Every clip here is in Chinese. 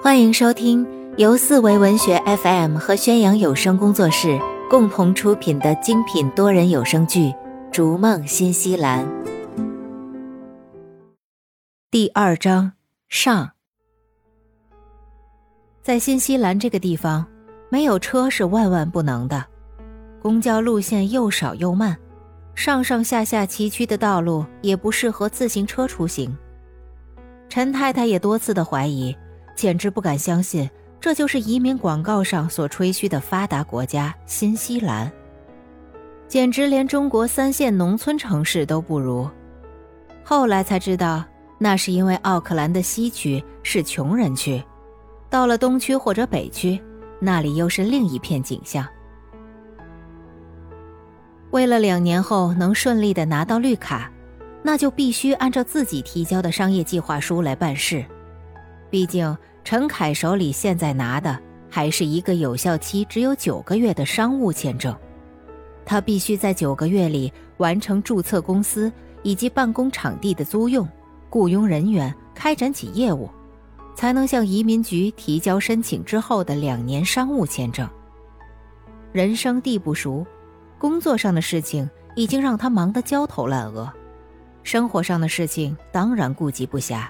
欢迎收听由四维文学 FM 和宣扬有声工作室共同出品的精品多人有声剧《逐梦新西兰》第二章上。在新西兰这个地方，没有车是万万不能的，公交路线又少又慢，上上下下崎岖的道路也不适合自行车出行。陈太太也多次的怀疑。简直不敢相信，这就是移民广告上所吹嘘的发达国家新西兰，简直连中国三线农村城市都不如。后来才知道，那是因为奥克兰的西区是穷人区，到了东区或者北区，那里又是另一片景象。为了两年后能顺利的拿到绿卡，那就必须按照自己提交的商业计划书来办事。毕竟，陈凯手里现在拿的还是一个有效期只有九个月的商务签证，他必须在九个月里完成注册公司以及办公场地的租用、雇佣人员、开展起业务，才能向移民局提交申请之后的两年商务签证。人生地不熟，工作上的事情已经让他忙得焦头烂额，生活上的事情当然顾及不暇。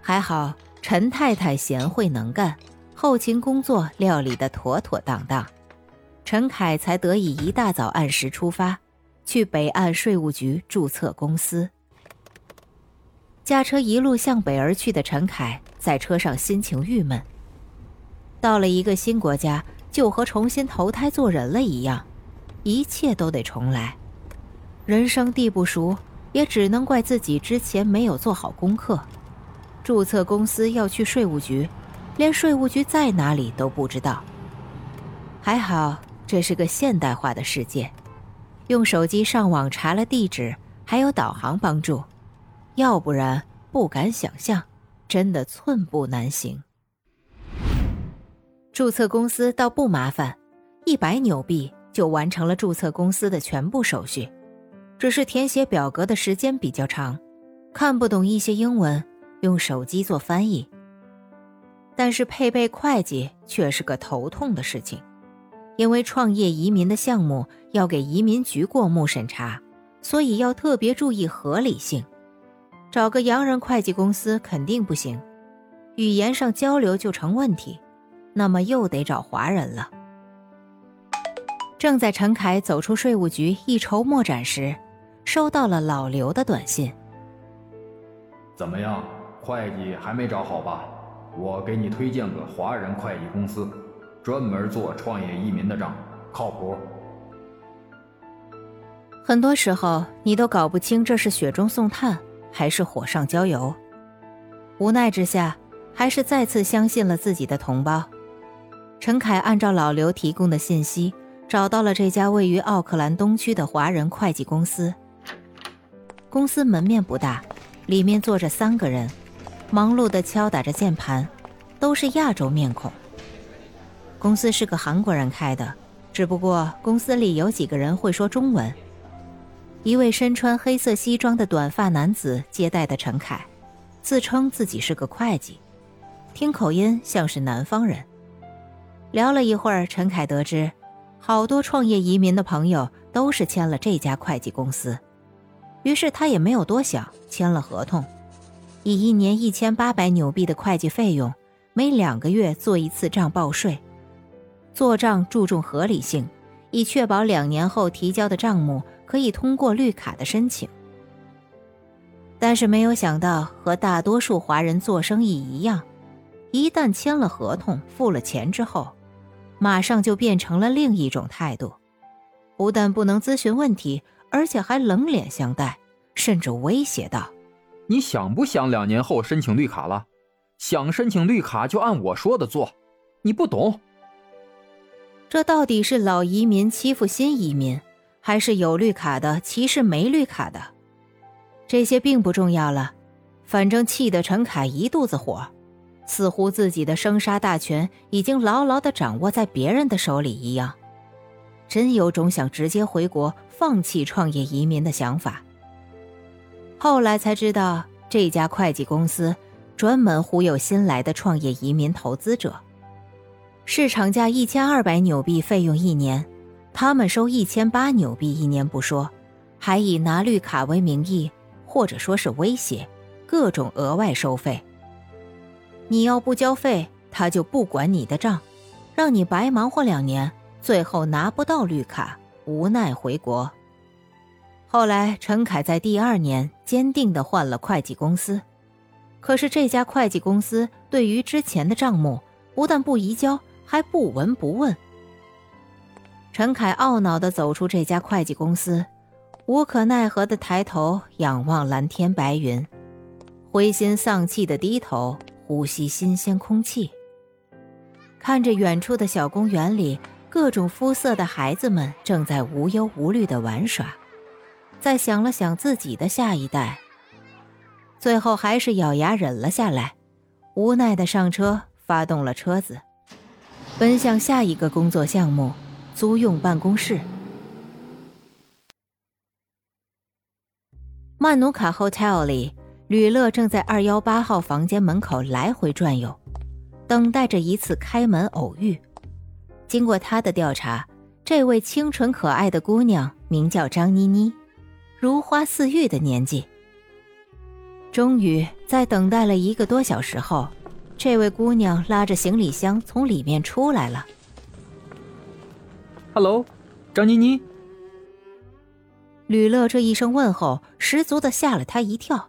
还好，陈太太贤惠能干，后勤工作料理得妥妥当当，陈凯才得以一大早按时出发，去北岸税务局注册公司。驾车一路向北而去的陈凯，在车上心情郁闷。到了一个新国家，就和重新投胎做人了一样，一切都得重来。人生地不熟，也只能怪自己之前没有做好功课。注册公司要去税务局，连税务局在哪里都不知道。还好这是个现代化的世界，用手机上网查了地址，还有导航帮助，要不然不敢想象，真的寸步难行。注册公司倒不麻烦，一百纽币就完成了注册公司的全部手续，只是填写表格的时间比较长，看不懂一些英文。用手机做翻译，但是配备会计却是个头痛的事情，因为创业移民的项目要给移民局过目审查，所以要特别注意合理性。找个洋人会计公司肯定不行，语言上交流就成问题，那么又得找华人了。正在陈凯走出税务局一筹莫展时，收到了老刘的短信：“怎么样？”会计还没找好吧？我给你推荐个华人会计公司，专门做创业移民的账，靠谱。很多时候你都搞不清这是雪中送炭还是火上浇油，无奈之下，还是再次相信了自己的同胞。陈凯按照老刘提供的信息，找到了这家位于奥克兰东区的华人会计公司。公司门面不大，里面坐着三个人。忙碌地敲打着键盘，都是亚洲面孔。公司是个韩国人开的，只不过公司里有几个人会说中文。一位身穿黑色西装的短发男子接待的陈凯，自称自己是个会计，听口音像是南方人。聊了一会儿，陈凯得知，好多创业移民的朋友都是签了这家会计公司，于是他也没有多想，签了合同。以一年一千八百纽币的会计费用，每两个月做一次账报税，做账注重合理性，以确保两年后提交的账目可以通过绿卡的申请。但是没有想到，和大多数华人做生意一样，一旦签了合同、付了钱之后，马上就变成了另一种态度，不但不能咨询问题，而且还冷脸相待，甚至威胁道。你想不想两年后申请绿卡了？想申请绿卡就按我说的做。你不懂，这到底是老移民欺负新移民，还是有绿卡的歧视没绿卡的？这些并不重要了，反正气得陈凯一肚子火，似乎自己的生杀大权已经牢牢的掌握在别人的手里一样，真有种想直接回国放弃创业移民的想法。后来才知道，这家会计公司专门忽悠新来的创业移民投资者。市场价一千二百纽币费用一年，他们收一千八纽币一年不说，还以拿绿卡为名义，或者说是威胁，各种额外收费。你要不交费，他就不管你的账，让你白忙活两年，最后拿不到绿卡，无奈回国。后来，陈凯在第二年坚定地换了会计公司，可是这家会计公司对于之前的账目不但不移交，还不闻不问。陈凯懊恼地走出这家会计公司，无可奈何地抬头仰望蓝天白云，灰心丧气地低头呼吸新鲜空气，看着远处的小公园里各种肤色的孩子们正在无忧无虑地玩耍。再想了想自己的下一代，最后还是咬牙忍了下来，无奈的上车，发动了车子，奔向下一个工作项目——租用办公室。曼努卡 Hotel 里，吕乐正在二幺八号房间门口来回转悠，等待着一次开门偶遇。经过他的调查，这位清纯可爱的姑娘名叫张妮妮。如花似玉的年纪，终于在等待了一个多小时后，这位姑娘拉着行李箱从里面出来了。“Hello，张妮妮。”吕乐这一声问候，十足的吓了他一跳。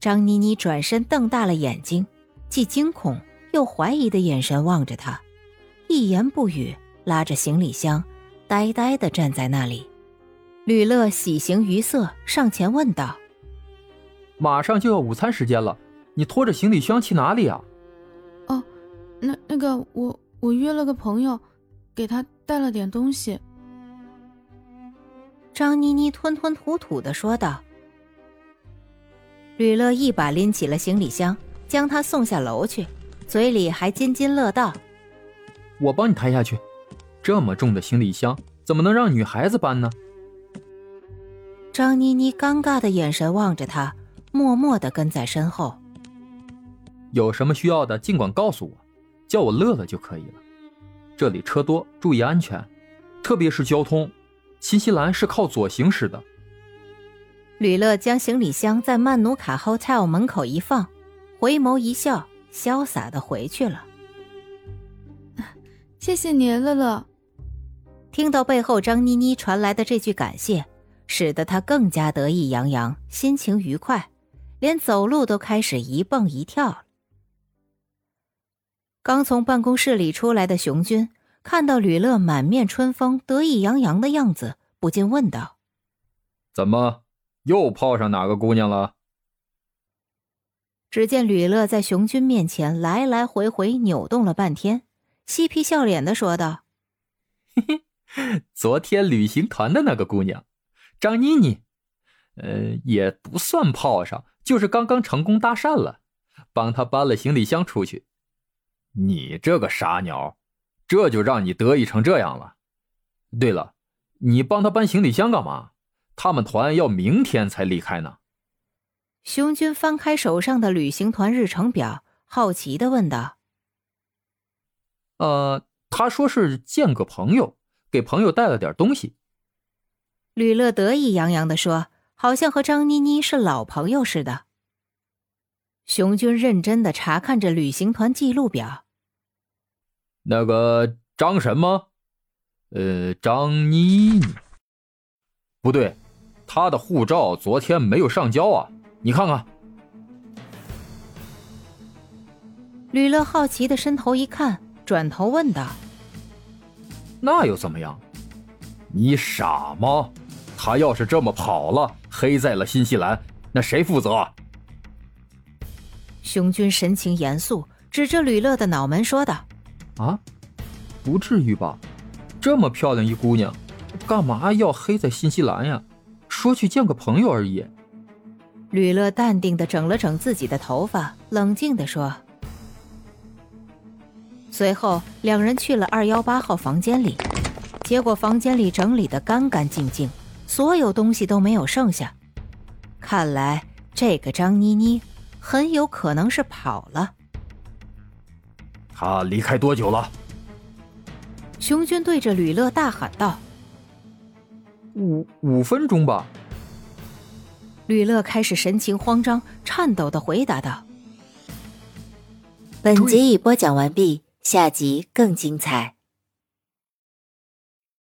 张妮妮转身瞪大了眼睛，既惊恐又怀疑的眼神望着他，一言不语，拉着行李箱，呆呆的站在那里。吕乐喜形于色，上前问道：“马上就要午餐时间了，你拖着行李箱去哪里啊？”“哦，那那个我我约了个朋友，给他带了点东西。”张妮妮吞吞吐吐的说道。吕乐一把拎起了行李箱，将他送下楼去，嘴里还津津乐道：“我帮你抬下去，这么重的行李箱怎么能让女孩子搬呢？”张妮妮尴尬的眼神望着他，默默的跟在身后。有什么需要的，尽管告诉我，叫我乐乐就可以了。这里车多，注意安全，特别是交通。新西兰是靠左行驶的。吕乐将行李箱在曼努卡 Hotel 门口一放，回眸一笑，潇洒的回去了。谢谢你，乐乐。听到背后张妮妮传来的这句感谢。使得他更加得意洋洋，心情愉快，连走路都开始一蹦一跳刚从办公室里出来的熊军看到吕乐满面春风、得意洋洋的样子，不禁问道：“怎么又泡上哪个姑娘了？”只见吕乐在熊军面前来来回回扭动了半天，嬉皮笑脸的说道：“嘿嘿，昨天旅行团的那个姑娘。”张妮妮，呃，也不算泡上，就是刚刚成功搭讪了，帮他搬了行李箱出去。你这个傻鸟，这就让你得意成这样了。对了，你帮他搬行李箱干嘛？他们团要明天才离开呢。熊军翻开手上的旅行团日程表，好奇的问道：“呃，他说是见个朋友，给朋友带了点东西。”吕乐得意洋洋地说：“好像和张妮妮是老朋友似的。”熊军认真的查看着旅行团记录表。那个张什么？呃，张妮妮？不对，他的护照昨天没有上交啊！你看看。吕乐好奇的伸头一看，转头问道：“那又怎么样？你傻吗？”他要是这么跑了，黑在了新西兰，那谁负责？熊军神情严肃，指着吕乐的脑门说道：“啊，不至于吧？这么漂亮一姑娘，干嘛要黑在新西兰呀？说去见个朋友而已。”吕乐淡定的整了整自己的头发，冷静的说。随后，两人去了二幺八号房间里，结果房间里整理的干干净净。所有东西都没有剩下，看来这个张妮妮很有可能是跑了。他离开多久了？熊军对着吕乐大喊道：“五五分钟吧。”吕乐开始神情慌张、颤抖的回答道：“本集已播讲完毕，下集更精彩。”